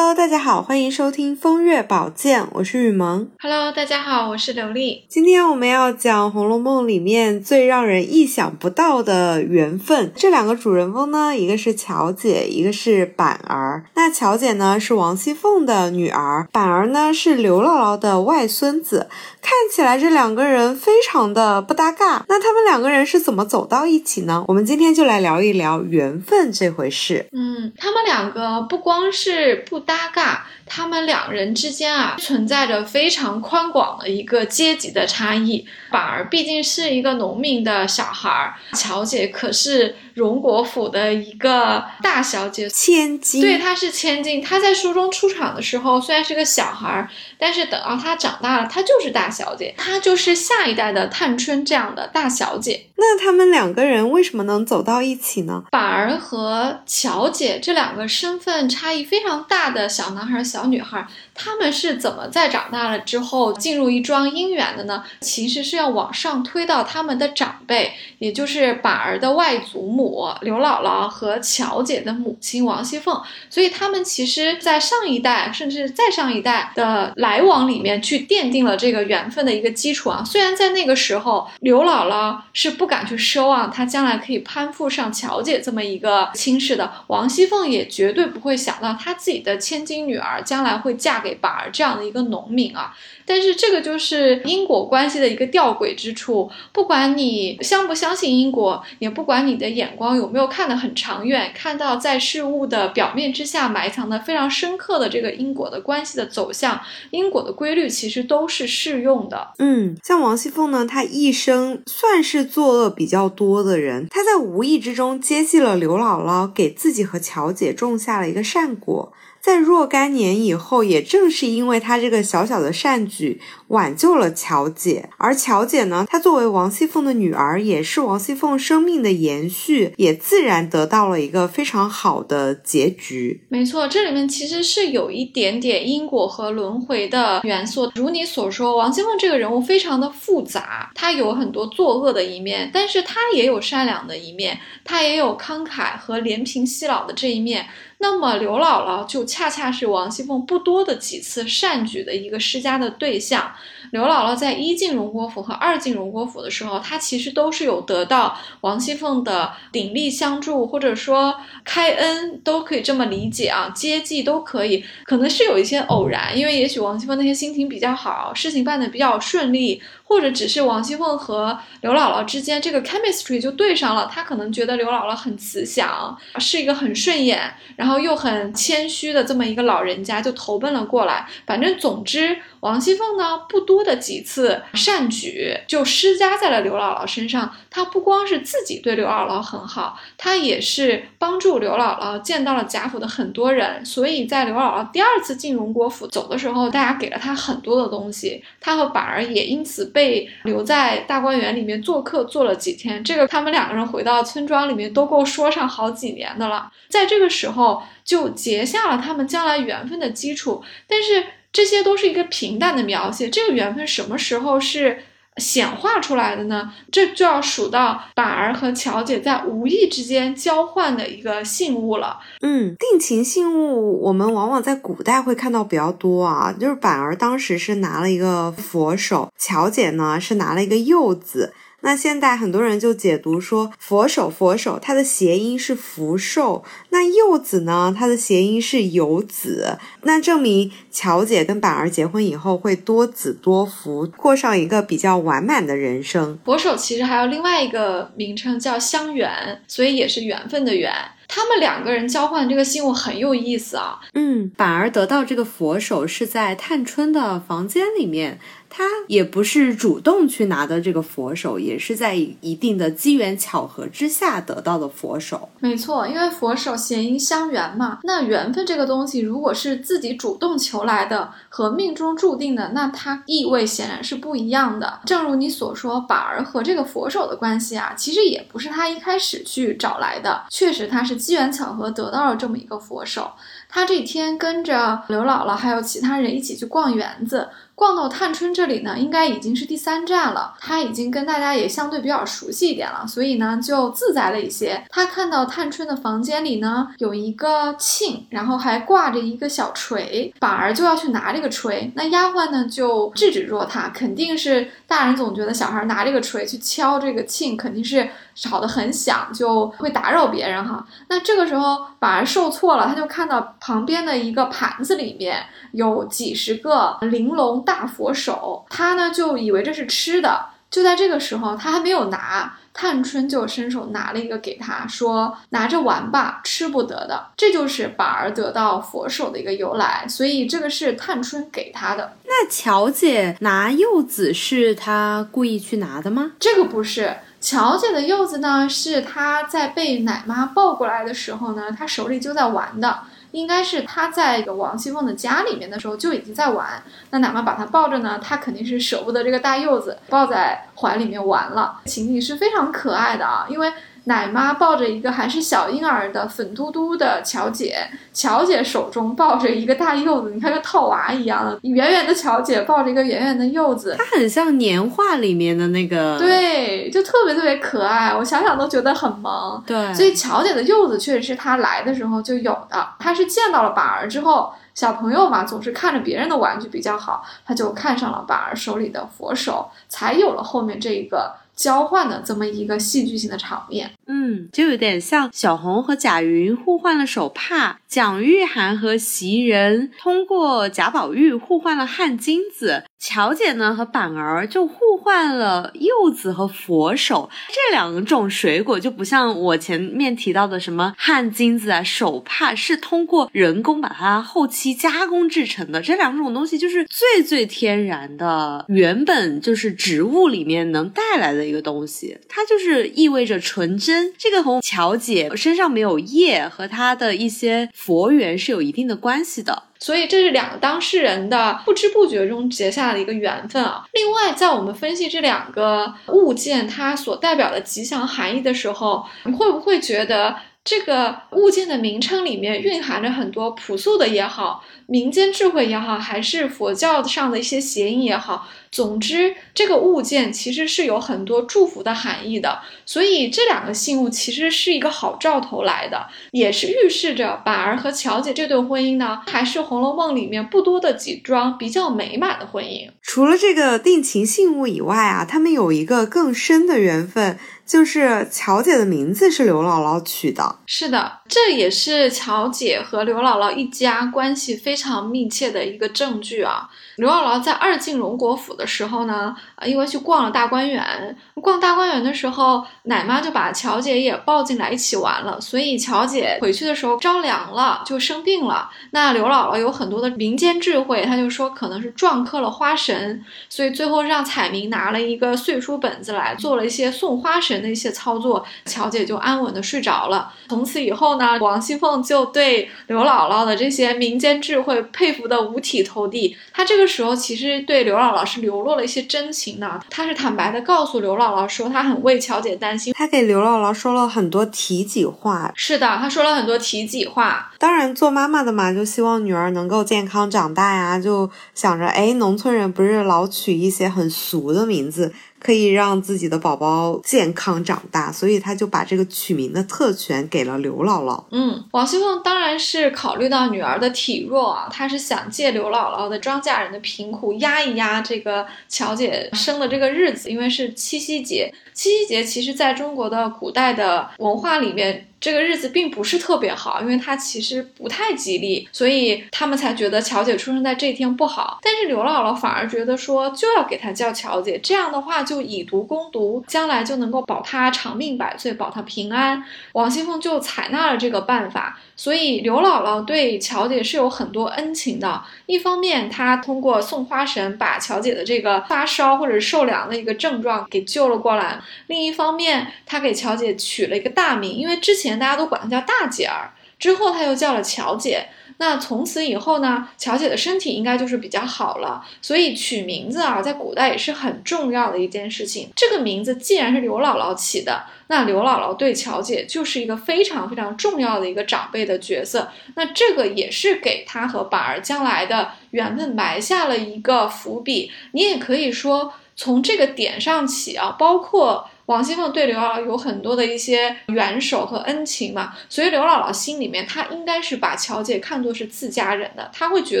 Hello，大家好，欢迎收听风月宝鉴，我是雨萌。Hello，大家好，我是刘丽。今天我们要讲《红楼梦》里面最让人意想不到的缘分。这两个主人翁呢，一个是乔姐，一个是板儿。那乔姐呢是王熙凤的女儿，板儿呢是刘姥姥的外孙子。看起来这两个人非常的不搭嘎。那他们两个人是怎么走到一起呢？我们今天就来聊一聊缘分这回事。嗯，他们两个不光是不搭嘎，他们两人之间啊存在着非常宽广的一个阶级的差异。板儿毕竟是一个农民的小孩儿，乔姐可是荣国府的一个大小姐，千金。对，她是千金。她在书中出场的时候虽然是个小孩儿，但是等到她长大了，她就是大小姐，她就是下一代的探春这样的大小姐。那他们两个人为什么能走到一起呢？板儿和乔姐这两个身份差异非常大的小男孩、小女孩，他们是怎么在长大了之后进入一桩姻缘的呢？其实是要往上推到他们的长辈，也就是板儿的外祖母刘姥姥和乔姐的母亲王熙凤。所以他们其实，在上一代甚至再上一代的来往里面，去奠定了这个缘分的一个基础啊。虽然在那个时候，刘姥姥是不敢去奢望她将来可以攀附上乔姐这么一个亲事的，王熙凤也绝对不会想到她自己的千金女儿将来会嫁给把这样的一个农民啊。但是这个就是因果关系的一个吊诡之处，不管你相不相信因果，也不管你的眼光有没有看得很长远，看到在事物的表面之下埋藏的非常深刻的这个因果的关系的走向，因果的规律其实都是适用的。嗯，像王熙凤呢，她一生算是作恶比较多的人，她在无意之中接济了刘姥姥，给自己和乔姐种下了一个善果。在若干年以后，也正是因为她这个小小的善举，挽救了乔姐。而乔姐呢，她作为王熙凤的女儿，也是王熙凤生命的延续，也自然得到了一个非常好的结局。没错，这里面其实是有一点点因果和轮回的元素。如你所说，王熙凤这个人物非常的复杂，她有很多作恶的一面，但是她也有善良的一面，她也有慷慨和怜贫惜老的这一面。那么刘姥姥就恰恰是王熙凤不多的几次善举的一个施加的对象。刘姥姥在一进荣国府和二进荣国府的时候，她其实都是有得到王熙凤的鼎力相助，或者说开恩，都可以这么理解啊，接济都可以。可能是有一些偶然，因为也许王熙凤那些心情比较好，事情办得比较顺利。或者只是王熙凤和刘姥姥之间这个 chemistry 就对上了，她可能觉得刘姥姥很慈祥，是一个很顺眼，然后然后又很谦虚的这么一个老人家，就投奔了过来。反正总之，王熙凤呢不多的几次善举就施加在了刘姥姥身上。她不光是自己对刘姥姥很好，她也是帮助刘姥姥见到了贾府的很多人。所以在刘姥姥第二次进荣国府走的时候，大家给了她很多的东西，她和板儿也因此被。留在大观园里面做客，做了几天。这个他们两个人回到村庄里面都够说上好几年的了。在这个时候就结下了他们将来缘分的基础。但是这些都是一个平淡的描写，这个缘分什么时候是显化出来的呢？这就要数到板儿和乔姐在无意之间交换的一个信物了。嗯，定情信物我们往往在古代会看到比较多啊，就是板儿当时是拿了一个佛手，乔姐呢是拿了一个柚子。那现代很多人就解读说，佛手佛手，它的谐音是福寿；那柚子呢，它的谐音是有子。那证明乔姐跟板儿结婚以后会多子多福，过上一个比较完满的人生。佛手其实还有另外一个名称叫香缘，所以也是缘分的缘。他们两个人交换这个信物很有意思啊。嗯，板儿得到这个佛手是在探春的房间里面。他也不是主动去拿的这个佛手，也是在一定的机缘巧合之下得到的佛手。没错，因为佛手谐音相缘嘛。那缘分这个东西，如果是自己主动求来的和命中注定的，那它意味显然是不一样的。正如你所说，板儿和这个佛手的关系啊，其实也不是他一开始去找来的，确实他是机缘巧合得到了这么一个佛手。他这天跟着刘姥姥还有其他人一起去逛园子。逛到探春这里呢，应该已经是第三站了。他已经跟大家也相对比较熟悉一点了，所以呢就自在了一些。他看到探春的房间里呢有一个磬，然后还挂着一个小锤，板儿就要去拿这个锤。那丫鬟呢就制止住他，肯定是大人总觉得小孩拿这个锤去敲这个磬，肯定是吵得很响，就会打扰别人哈。那这个时候板儿受挫了，他就看到旁边的一个盘子里面有几十个玲珑。大佛手，他呢就以为这是吃的。就在这个时候，他还没有拿，探春就伸手拿了一个给他，说：“拿着玩吧，吃不得的。”这就是板儿得到佛手的一个由来。所以这个是探春给他的。那乔姐拿柚子是她故意去拿的吗？这个不是，乔姐的柚子呢是她在被奶妈抱过来的时候呢，她手里就在玩的。应该是他在一个王熙凤的家里面的时候就已经在玩，那哪怕把他抱着呢，他肯定是舍不得这个大柚子，抱在怀里面玩了，情景是非常可爱的啊，因为。奶妈抱着一个还是小婴儿的粉嘟嘟的乔姐，乔姐手中抱着一个大柚子，你看跟套娃一样的，圆圆的乔姐抱着一个圆圆的柚子，它很像年画里面的那个，对，就特别特别可爱，我想想都觉得很萌。对，所以乔姐的柚子确实是她来的时候就有的，她是见到了板儿之后，小朋友嘛总是看着别人的玩具比较好，他就看上了板儿手里的佛手，才有了后面这一个。交换的这么一个戏剧性的场面，嗯，就有点像小红和贾云互换了手帕，蒋玉菡和袭人通过贾宝玉互换了汗巾子。乔姐呢和板儿就互换了柚子和佛手这两种水果，就不像我前面提到的什么汗金子啊、手帕，是通过人工把它后期加工制成的。这两种东西就是最最天然的，原本就是植物里面能带来的一个东西，它就是意味着纯真。这个和乔姐身上没有叶和她的一些佛缘是有一定的关系的。所以这是两个当事人的不知不觉中结下的一个缘分啊。另外，在我们分析这两个物件它所代表的吉祥含义的时候，你会不会觉得这个物件的名称里面蕴含着很多朴素的也好？民间智慧也好，还是佛教上的一些谐音也好，总之这个物件其实是有很多祝福的含义的，所以这两个信物其实是一个好兆头来的，也是预示着板儿和乔姐这对婚姻呢，还是《红楼梦》里面不多的几桩比较美满的婚姻。除了这个定情信物以外啊，他们有一个更深的缘分，就是乔姐的名字是刘姥姥取的。是的，这也是乔姐和刘姥姥一家关系非。常密切的一个证据啊！刘姥姥在二进荣国府的时候呢，啊，因为去逛了大观园，逛大观园的时候，奶妈就把乔姐也抱进来一起玩了，所以乔姐回去的时候着凉了，就生病了。那刘姥姥有很多的民间智慧，她就说可能是撞克了花神，所以最后让彩明拿了一个碎书本子来做了一些送花神的一些操作，乔姐就安稳的睡着了。从此以后呢，王熙凤就对刘姥姥的这些民间智慧。佩服的五体投地。她这个时候其实对刘姥姥是流露了一些真情的。她是坦白的告诉刘姥姥说，她很为乔姐担心。她给刘姥姥说了很多体己话。是的，她说了很多体己话。当然，做妈妈的嘛，就希望女儿能够健康长大呀，就想着，哎，农村人不是老取一些很俗的名字。可以让自己的宝宝健康长大，所以他就把这个取名的特权给了刘姥姥。嗯，王熙凤当然是考虑到女儿的体弱啊，她是想借刘姥姥的庄稼人的贫苦压一压这个乔姐生的这个日子，因为是七夕节。七夕节其实在中国的古代的文化里面。这个日子并不是特别好，因为它其实不太吉利，所以他们才觉得乔姐出生在这一天不好。但是刘姥姥反而觉得说就要给她叫乔姐，这样的话就以毒攻毒，将来就能够保她长命百岁，保她平安。王熙凤就采纳了这个办法。所以刘姥姥对乔姐是有很多恩情的。一方面，她通过送花神把乔姐的这个发烧或者受凉的一个症状给救了过来；另一方面，她给乔姐取了一个大名，因为之前大家都管她叫大姐儿，之后她又叫了乔姐。那从此以后呢，乔姐的身体应该就是比较好了。所以取名字啊，在古代也是很重要的一件事情。这个名字既然是刘姥姥起的，那刘姥姥对乔姐就是一个非常非常重要的一个长辈的角色。那这个也是给她和板儿将来的缘分埋下了一个伏笔。你也可以说，从这个点上起啊，包括。王熙凤对刘姥姥有很多的一些援手和恩情嘛，所以刘姥姥心里面，她应该是把乔姐看作是自家人的，她会觉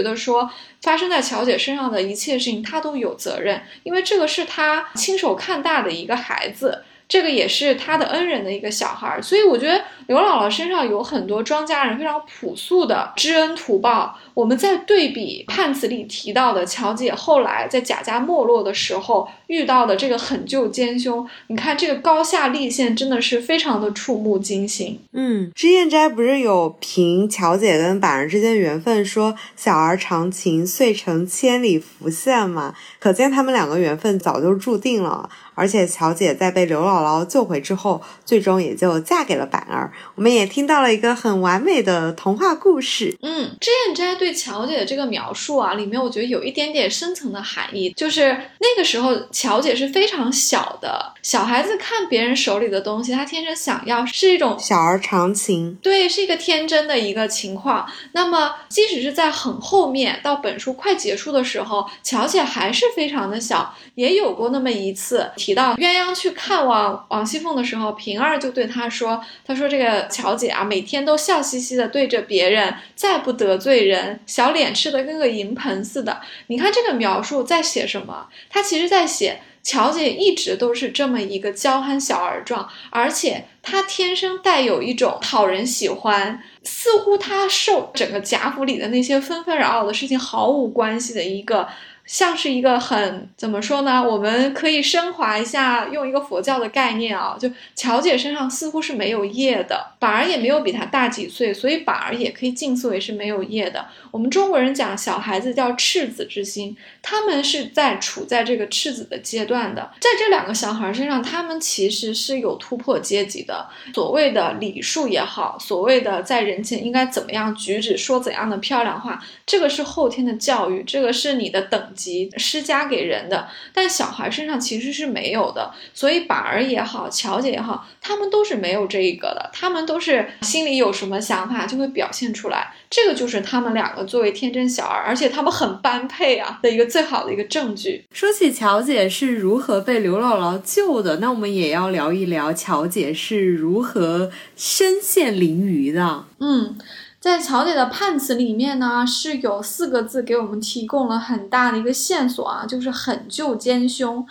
得说，发生在乔姐身上的一切事情，她都有责任，因为这个是她亲手看大的一个孩子。这个也是他的恩人的一个小孩，所以我觉得刘姥姥身上有很多庄稼人非常朴素的知恩图报。我们在对比判词里提到的乔姐后来在贾家没落的时候遇到的这个狠救奸凶，你看这个高下立现，真的是非常的触目惊心。嗯，脂砚斋不是有评乔姐跟板儿之间的缘分，说小儿长情，遂成千里浮线嘛，可见他们两个缘分早就注定了。而且乔姐在被刘姥姥救回之后，最终也就嫁给了板儿。我们也听到了一个很完美的童话故事。嗯，脂砚斋对乔姐的这个描述啊，里面我觉得有一点点深层的含义，就是那个时候乔姐是非常小的，小孩子看别人手里的东西，她天生想要，是一种小儿长情。对，是一个天真的一个情况。那么即使是在很后面，到本书快结束的时候，乔姐还是非常的小，也有过那么一次。提到鸳鸯去看望王熙凤的时候，平儿就对她说：“她说这个乔姐啊，每天都笑嘻嘻的对着别人，再不得罪人，小脸吃的跟个银盆似的。”你看这个描述在写什么？她其实在写乔姐一直都是这么一个娇憨小儿状，而且他天生带有一种讨人喜欢，似乎他受整个贾府里的那些纷纷扰扰的事情毫无关系的一个。像是一个很怎么说呢？我们可以升华一下，用一个佛教的概念啊，就乔姐身上似乎是没有业的，板儿也没有比她大几岁，所以板儿也可以近似为是没有业的。我们中国人讲小孩子叫赤子之心，他们是在处在这个赤子的阶段的，在这两个小孩身上，他们其实是有突破阶级的，的所谓的礼数也好，所谓的在人前应该怎么样举止，说怎样的漂亮话，这个是后天的教育，这个是你的等。级施加给人的，但小孩身上其实是没有的，所以板儿也好，乔姐也好，他们都是没有这一个的，他们都是心里有什么想法就会表现出来，这个就是他们两个作为天真小儿，而且他们很般配啊的一个最好的一个证据。说起乔姐是如何被刘姥姥救的，那我们也要聊一聊乔姐是如何身陷囹圄的。嗯。在乔姐的判词里面呢，是有四个字给我们提供了很大的一个线索啊，就是狠救奸凶。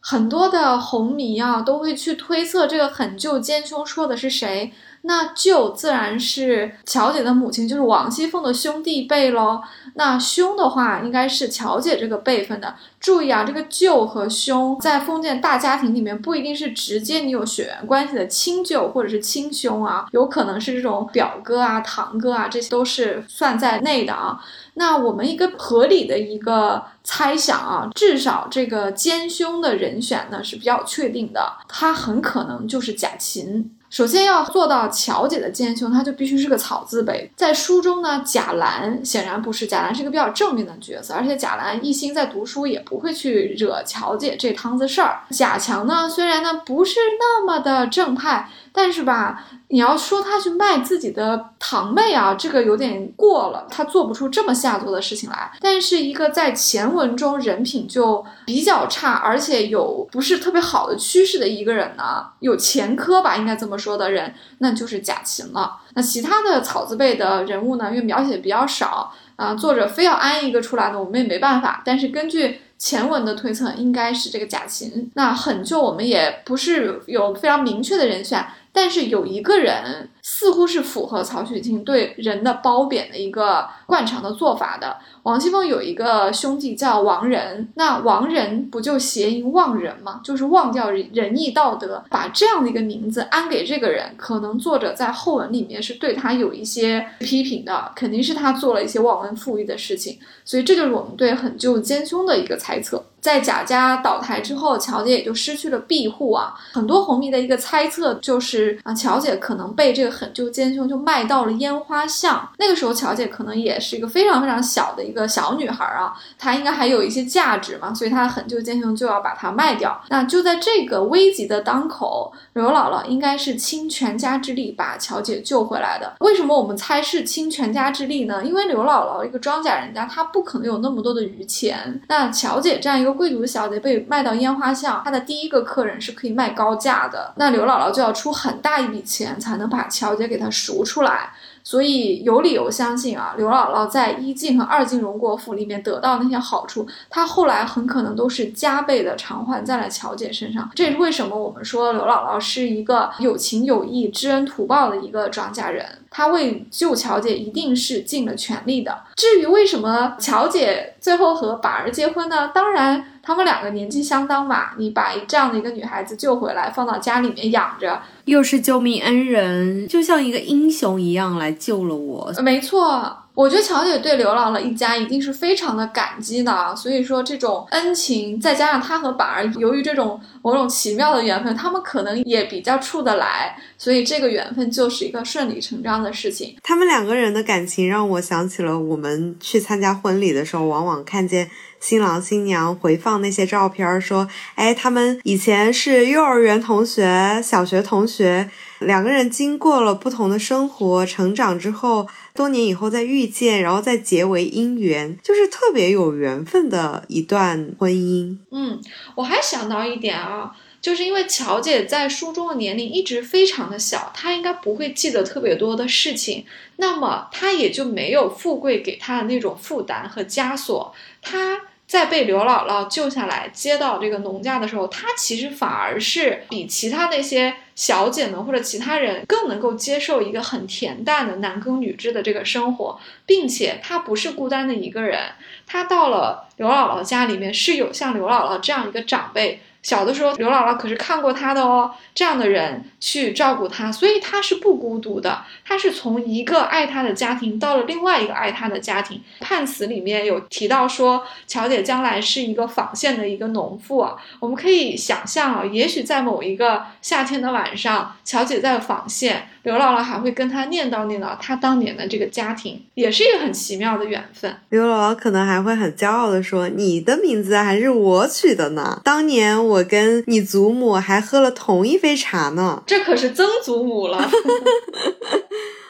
很多的红迷啊都会去推测这个狠救奸凶说的是谁。那舅自然是乔姐的母亲，就是王熙凤的兄弟辈喽。那兄的话，应该是乔姐这个辈分的。注意啊，这个舅和兄在封建大家庭里面不一定是直接你有血缘关系的亲舅或者是亲兄啊，有可能是这种表哥啊、堂哥啊，这些都是算在内的啊。那我们一个合理的一个猜想啊，至少这个奸凶的人选呢是比较确定的，他很可能就是贾琴。首先要做到乔姐的奸凶，她就必须是个草字辈。在书中呢，贾兰显然不是，贾兰是个比较正面的角色，而且贾兰一心在读书，也不会去惹乔姐这摊子事儿。贾强呢，虽然呢不是那么的正派。但是吧，你要说他去卖自己的堂妹啊，这个有点过了，他做不出这么下作的事情来。但是一个在前文中人品就比较差，而且有不是特别好的趋势的一个人呢，有前科吧，应该这么说的人，那就是贾琴了。那其他的草字辈的人物呢，因为描写比较少啊，作者非要安一个出来呢，我们也没办法。但是根据。前文的推测应该是这个贾琴，那狠救我们也不是有非常明确的人选，但是有一个人。似乎是符合曹雪芹对人的褒贬的一个惯常的做法的。王熙凤有一个兄弟叫王仁，那王仁不就谐音忘人吗？就是忘掉仁义道德，把这样的一个名字安给这个人，可能作者在后文里面是对他有一些批评的，肯定是他做了一些忘恩负义的事情。所以这就是我们对狠救奸凶的一个猜测。在贾家倒台之后，乔姐也就失去了庇护啊。很多红迷的一个猜测就是啊，乔姐可能被这个。很就奸凶，就卖到了烟花巷。那个时候，乔姐可能也是一个非常非常小的一个小女孩啊，她应该还有一些价值嘛，所以她很就奸凶就要把它卖掉。那就在这个危急的当口，刘姥姥应该是倾全家之力把乔姐救回来的。为什么我们猜是倾全家之力呢？因为刘姥姥一个庄稼人家，她不可能有那么多的余钱。那乔姐这样一个贵族小姐被卖到烟花巷，她的第一个客人是可以卖高价的。那刘姥姥就要出很大一笔钱才能把乔乔姐给她赎出来。所以有理由相信啊，刘姥姥在一进和二进荣国府里面得到那些好处，她后来很可能都是加倍的偿还在了乔姐身上。这也是为什么我们说刘姥姥是一个有情有义、知恩图报的一个庄稼人，她为救乔姐一定是尽了全力的。至于为什么乔姐最后和板儿结婚呢？当然。他们两个年纪相当嘛，你把这样的一个女孩子救回来，放到家里面养着，又是救命恩人，就像一个英雄一样来救了我。没错。我觉得乔姐对刘姥姥一家一定是非常的感激的，所以说这种恩情，再加上她和板儿由于这种某种奇妙的缘分，他们可能也比较处得来，所以这个缘分就是一个顺理成章的事情。他们两个人的感情让我想起了我们去参加婚礼的时候，往往看见新郎新娘回放那些照片，说，哎，他们以前是幼儿园同学、小学同学，两个人经过了不同的生活成长之后。多年以后再遇见，然后再结为姻缘，就是特别有缘分的一段婚姻。嗯，我还想到一点啊，就是因为乔姐在书中的年龄一直非常的小，她应该不会记得特别多的事情，那么她也就没有富贵给她的那种负担和枷锁，她。在被刘姥姥救下来接到这个农家的时候，她其实反而是比其他那些小姐们或者其他人更能够接受一个很恬淡的男耕女织的这个生活，并且她不是孤单的一个人，她到了刘姥姥家里面是有像刘姥姥这样一个长辈。小的时候，刘姥姥可是看过他的哦，这样的人去照顾他，所以他是不孤独的。他是从一个爱他的家庭到了另外一个爱他的家庭。判词里面有提到说，乔姐将来是一个纺线的一个农妇。我们可以想象啊，也许在某一个夏天的晚上，乔姐在纺线。刘姥姥还会跟他念叨念叨他当年的这个家庭，也是一个很奇妙的缘分。刘姥姥可能还会很骄傲的说：“你的名字还是我取的呢，当年我跟你祖母还喝了同一杯茶呢。”这可是曾祖母了。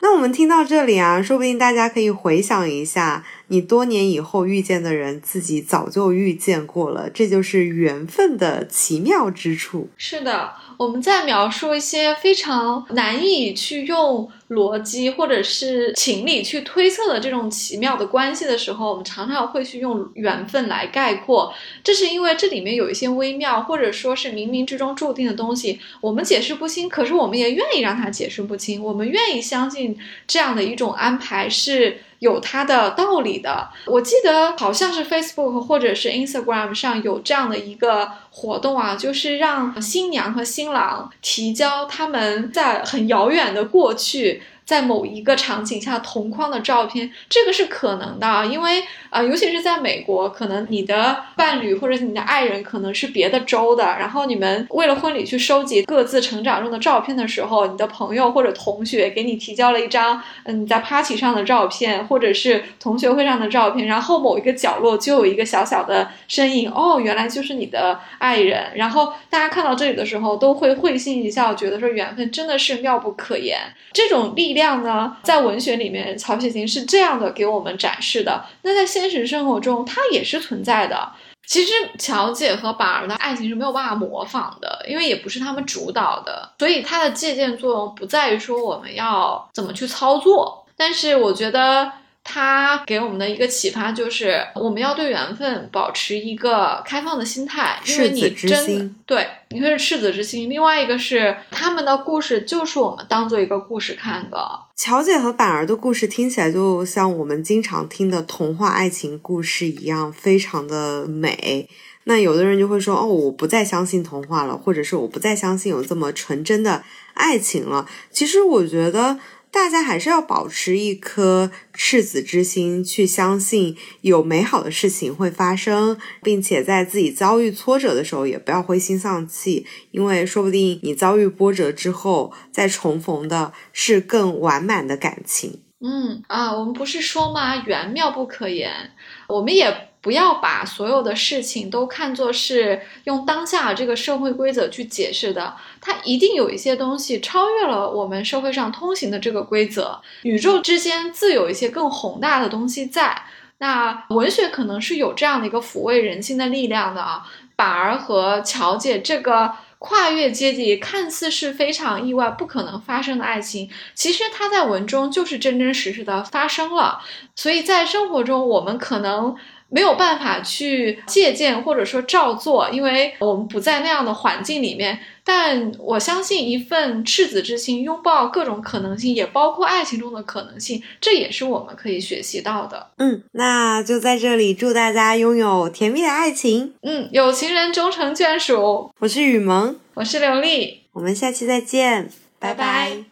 那我们听到这里啊，说不定大家可以回想一下，你多年以后遇见的人，自己早就遇见过了，这就是缘分的奇妙之处。是的。我们在描述一些非常难以去用逻辑或者是情理去推测的这种奇妙的关系的时候，我们常常会去用缘分来概括。这是因为这里面有一些微妙，或者说是冥冥之中注定的东西，我们解释不清。可是我们也愿意让它解释不清，我们愿意相信这样的一种安排是。有它的道理的。我记得好像是 Facebook 或者是 Instagram 上有这样的一个活动啊，就是让新娘和新郎提交他们在很遥远的过去。在某一个场景下同框的照片，这个是可能的，因为啊，尤其是在美国，可能你的伴侣或者你的爱人可能是别的州的，然后你们为了婚礼去收集各自成长中的照片的时候，你的朋友或者同学给你提交了一张嗯在 party 上的照片，或者是同学会上的照片，然后某一个角落就有一个小小的身影，哦，原来就是你的爱人，然后大家看到这里的时候都会会心一笑，觉得说缘分真的是妙不可言，这种力。力量呢，在文学里面，曹雪芹是这样的给我们展示的。那在现实生活中，它也是存在的。其实，乔姐和板儿的爱情是没有办法模仿的，因为也不是他们主导的，所以它的借鉴作用不在于说我们要怎么去操作。但是，我觉得。他给我们的一个启发就是，我们要对缘分保持一个开放的心态，因为你真对，一个是赤子之心，另外一个是他们的故事就是我们当做一个故事看的。乔姐和板儿的故事听起来就像我们经常听的童话爱情故事一样，非常的美。那有的人就会说，哦，我不再相信童话了，或者是我不再相信有这么纯真的爱情了。其实我觉得。大家还是要保持一颗赤子之心，去相信有美好的事情会发生，并且在自己遭遇挫折的时候，也不要灰心丧气，因为说不定你遭遇波折之后，再重逢的是更完满的感情。嗯啊，我们不是说吗？缘妙不可言，我们也。不要把所有的事情都看作是用当下这个社会规则去解释的，它一定有一些东西超越了我们社会上通行的这个规则。宇宙之间自有一些更宏大的东西在。那文学可能是有这样的一个抚慰人心的力量的啊。板儿和乔姐这个跨越阶级，看似是非常意外、不可能发生的爱情，其实它在文中就是真真实实的发生了。所以在生活中，我们可能。没有办法去借鉴或者说照做，因为我们不在那样的环境里面。但我相信，一份赤子之心，拥抱各种可能性，也包括爱情中的可能性，这也是我们可以学习到的。嗯，那就在这里祝大家拥有甜蜜的爱情。嗯，有情人终成眷属。我是雨萌，我是刘丽，我们下期再见，拜拜。